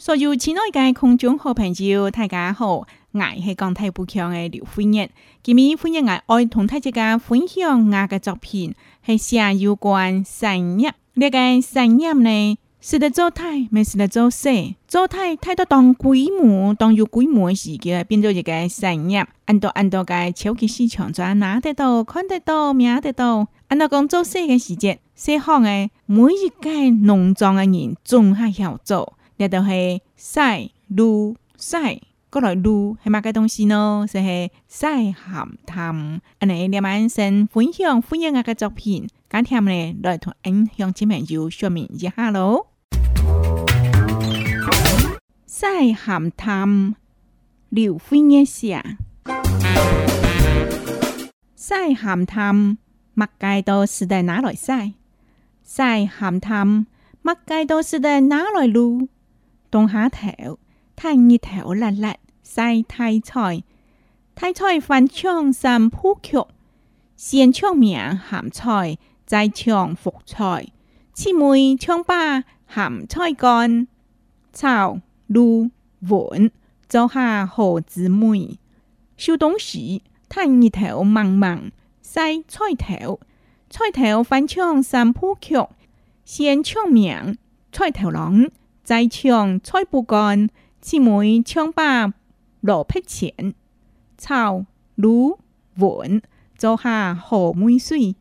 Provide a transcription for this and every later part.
所有亲爱的空中好朋友，大家好，我是港台不强的刘飞燕。今日飞燕爱爱同大家分享我的作品，是写有关产业。这个产业呢，是在做大，没是在做细。做大，太多当规模，当有规模时，就变做一个产业。按照按照个超级市场，转拿得到，看得到，买得到。按照讲做细的时间，细行的每一届农庄的人，总还要做。就是晒露晒，过来露系乜嘅东西呢？就是晒咸淡。阿你晚先分享分享我嘅作品，今天呢来同阿乡亲朋友说明一下咯。晒咸淡，料会咩事啊？晒咸淡，物街都是得哪来晒？晒咸淡，物街都是得哪来露？冬蝦頭、炭熱頭辣辣曬太菜，太菜翻腸三鋪曲，先腸名鹹菜，再腸福菜，次梅腸巴鹹菜乾，炒滷餛，做下好姊妹。小冬時，炭熱頭茫茫曬菜頭，菜頭翻腸三鋪曲，先腸名菜頭郎。在场菜不干，姊妹抢把落撇钱，炒卤碗做下好梅水。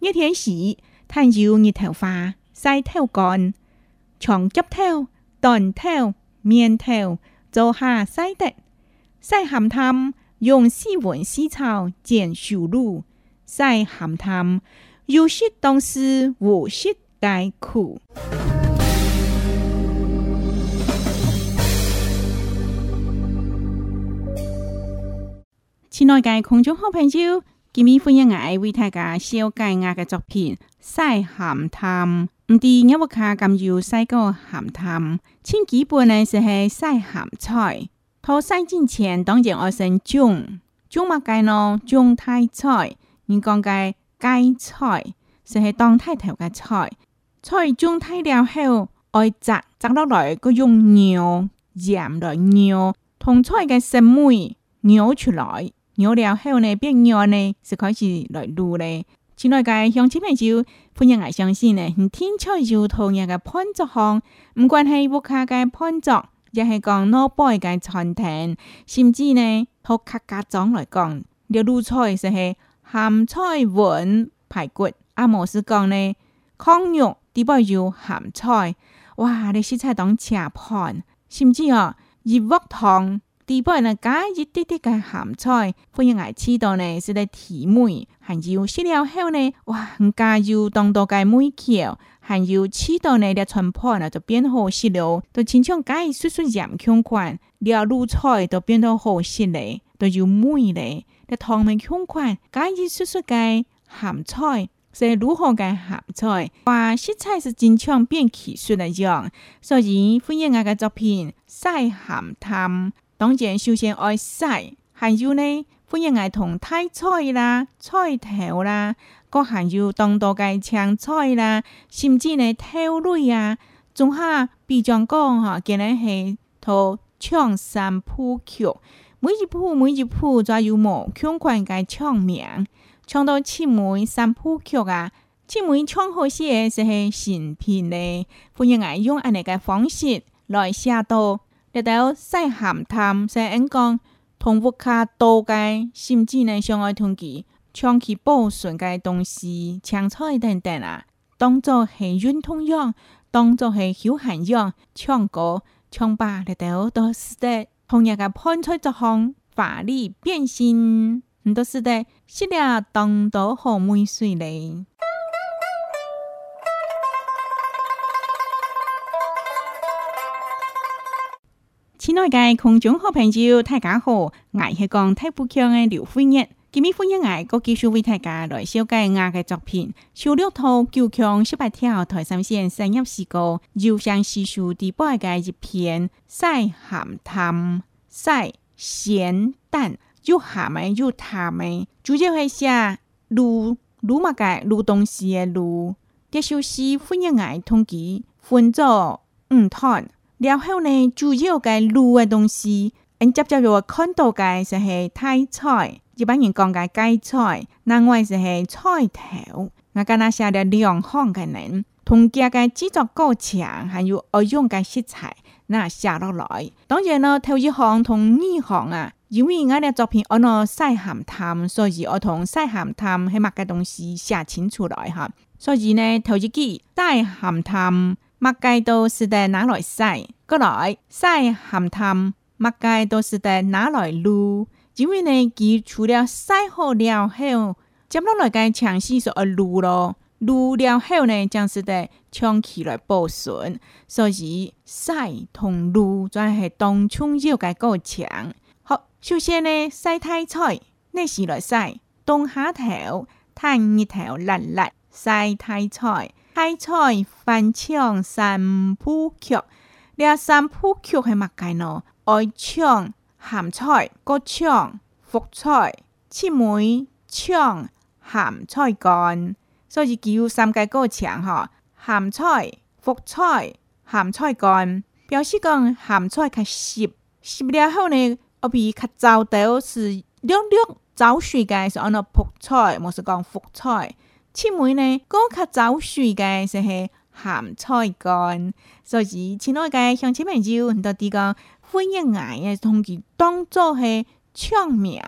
一天時，炭要熱頭髮、曬頭乾、長夾頭、短頭、面頭，做下曬得。曬鹹淡，用絲雲絲草剪樹露。曬鹹淡，有時當時無時解苦。亲爱的空中好朋友，今日分享下为大家烧芥芽嘅作品晒咸汤。唔知有不睇咁做晒个咸汤？千几本呢是系晒咸菜，佢晒之前当然爱先种种埋嘅呢，种太菜，你讲嘅芥菜，是系当太头嘅菜。菜种太了后，爱摘摘落来，佢用牛染来牛，同菜嘅食味牛出来。有了后呢，变样呢，就开始来做呢。亲爱的乡亲朋友欢迎来相信呢，你听出就同样的潘作行，唔管系博客嘅潘作，亦系讲老辈嘅传厅，甚至呢，好客家长来讲，要卤菜就系咸菜云排骨，阿莫斯讲呢，康肉、猪皮、有咸菜，哇，啲食菜当正盘，甚至啊，热锅汤。地本呢，加一滴滴个咸菜，欢迎来吃到呢，是在提味，还有食了后呢，哇，很加有当多个味口，还有吃到呢，的川普呢就变好食了，都亲像加叔叔盐腔款，料卤菜都变得好食嘞，都有味嘞，的汤面腔款，加一叔叔个咸菜。是如何嘅咸菜？哇，食材是经常变奇术一样，所以欢迎我嘅作品《晒咸汤》。当然，首先爱洗，还有呢，欢迎爱同太菜啦、菜头啦，还有当多嘅唱菜啦，甚至呢跳类啊，总下比浆讲哈，今日系头唱三普曲，每一铺每一铺都有莫强人嘅唱名，唱到七门三普曲啊，七门唱好些是系新品呢，欢迎爱用安尼个方式来写到。了到细咸滩、西沿江，同屋卡多该甚至呢相爱同计，长期保存该东西、青菜等等啊，当作系软通用，当作系休闲用，长个、长把了到都是得同样的喷出一风，华丽变新，都是得系列当都好梅水嘞。亲爱的观众好朋友，大家好！我是讲太不强的刘夫人。今日夫人我个技术为大家来修改我的作品。小六套九强十八条台三线三业事故，又上四树第八个一篇晒咸淡晒咸淡》，又咸的又淡的，主要系写卤卤物嘅卤东西嘅卤。这首诗欢迎我同记分作五叹。然后呢，主要个卤的东西，紧接着我看到的就是大菜，一般人讲的大菜，那我就是菜头。我跟他写了两行的字，同这个制作过程还有二样嘅食材，那写落来。当然呢，头一行同二行啊，因为我呢作品我诺晒咸淡，所以我同晒咸淡系物嘅东西写清楚来哈。所以呢，头一句晒咸淡。麦盖都是在拿来晒？过来晒咸淡。麦盖都是在拿来卤？因为呢，你除了晒好了后，接落来该强势说要卤咯。卤了后呢，将是在冲起来保存。所以晒同卤，全是当冲热个过程。好，首先呢，晒太菜，那是来晒冬下头，太日头冷冷晒太菜。海菜翻唱三普曲，了三普曲系乜嘢呢？爱唱咸菜、国菜、福菜、青梅酱、咸菜干，所以叫三界国菜吼。咸菜、福菜、咸菜干，表示讲咸菜较湿湿了后呢，我比较糟到是绿绿，早熟嘅，是安尼福菜，冇是讲福菜。七妹呢，高级早睡嘅是系咸菜干，所以亲爱嘅乡亲名招很多地方欢迎眼通知当做系唱名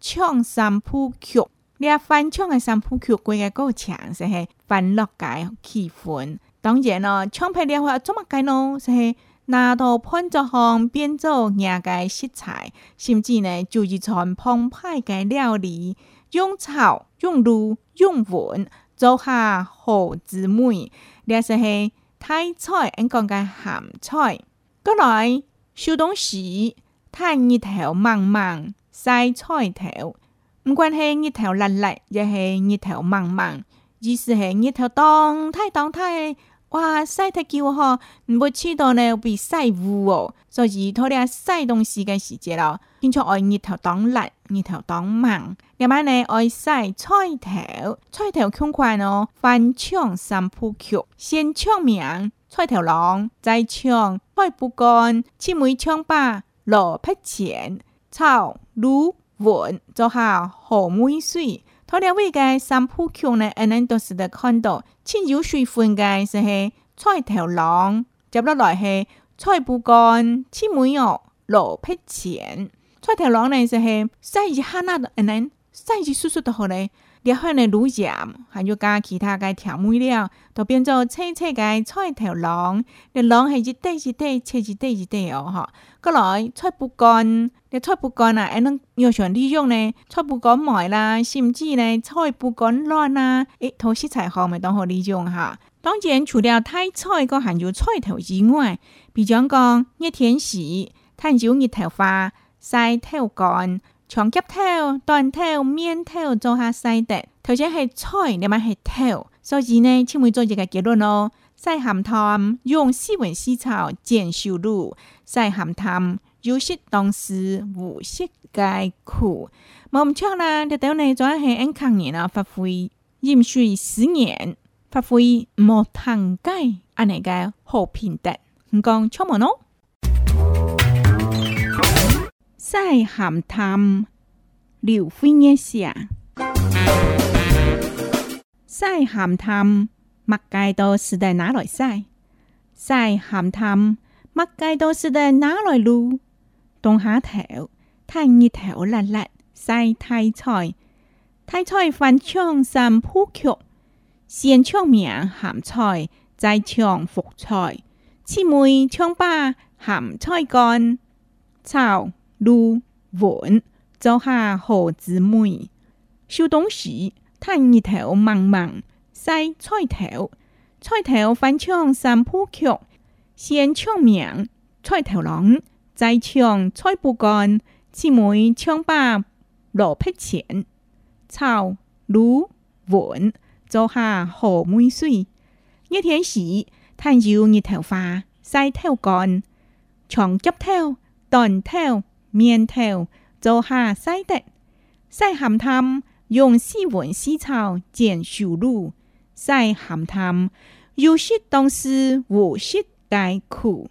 唱三部曲，你啊翻唱嘅三部曲，估计够强，是系欢乐嘅气氛。当然咯，唱片的话怎么改呢？就系拿到潘作行变做雅嘅食材，甚至呢就是传统派嘅料理。用草、用露、用云，做下好姊妹。然是系菜菜，俺讲嘅咸菜。过来，小东西，它一头茫茫，赛菜头，唔关系一头烂烂，也系一头茫茫，意思系一头当，太当太。哇，晒太久吼，唔会知到呢要晒乌哦，所以拖啲晒东西嘅时节咯，经常爱日头当嚟，日头当盲，另外呢爱晒菜头，菜头宽款哦，翻墙三铺桥，先抢明，菜头晾，再抢菜布干，切梅窗把落笔钱，草芦碗，就下好梅水。拖了物个三浦强呢，阿侬都是得看到亲有水分个是嘿菜条郎，接落来是菜脯干、青梅哦、萝卜钱，菜条郎呢是嘿细一汉纳的阿侬，细一叔叔的好呢。热香的卤盐，还要加其他的调味料，都变做脆脆的菜头浓。那浓是一滴一滴，菜一滴一滴哦，哈。过来菜不干，那菜不干啊，还能要想利用呢？菜不干买啦，甚至呢菜不干烂啦，诶，头些菜好咪当好利用哈。当前除了菜菜个，含有菜头之外，比讲讲热天时，它就热头花晒头干。长脚跳、短跳、面跳做下西敌，头先系菜，另外系跳，所以呢，请问做一个结论咯。西咸汤用四文四草煎烧卤，西咸汤有食当食，无食皆苦。冇错啦，就到你做下啱抗年啊，发挥饮水思年，发挥莫贪鸡，安尼个好品德，唔讲错冇咯？在含谈聊婚嘅事，在含谈乜街都是在哪來在，在含谈乜街都是在哪來路，凍下頭，趁熱頭辣辣曬太菜，太菜翻唱三鋪曲，先唱名鹹菜，再唱副菜，次妹唱吧鹹菜乾，炒。lu vốn cho hà hồ 姊 muội siêu đông sĩ thanh nhị thảo mặn mặn sai choi thảo choi thảo phán chương sam phu kiệu xiên chương miệng choi thảo lòng giải chương choi bù con chỉ mỗi chương ba lộ phép triển chào lu vốn cho hà hồ mũi suy như thiên sĩ thay diệu nhị thảo phá sai theo con chọn chấp theo đòn theo 面头做下洗得，洗咸汤用细纹细草剪小路，洗咸汤有些东西我是该苦。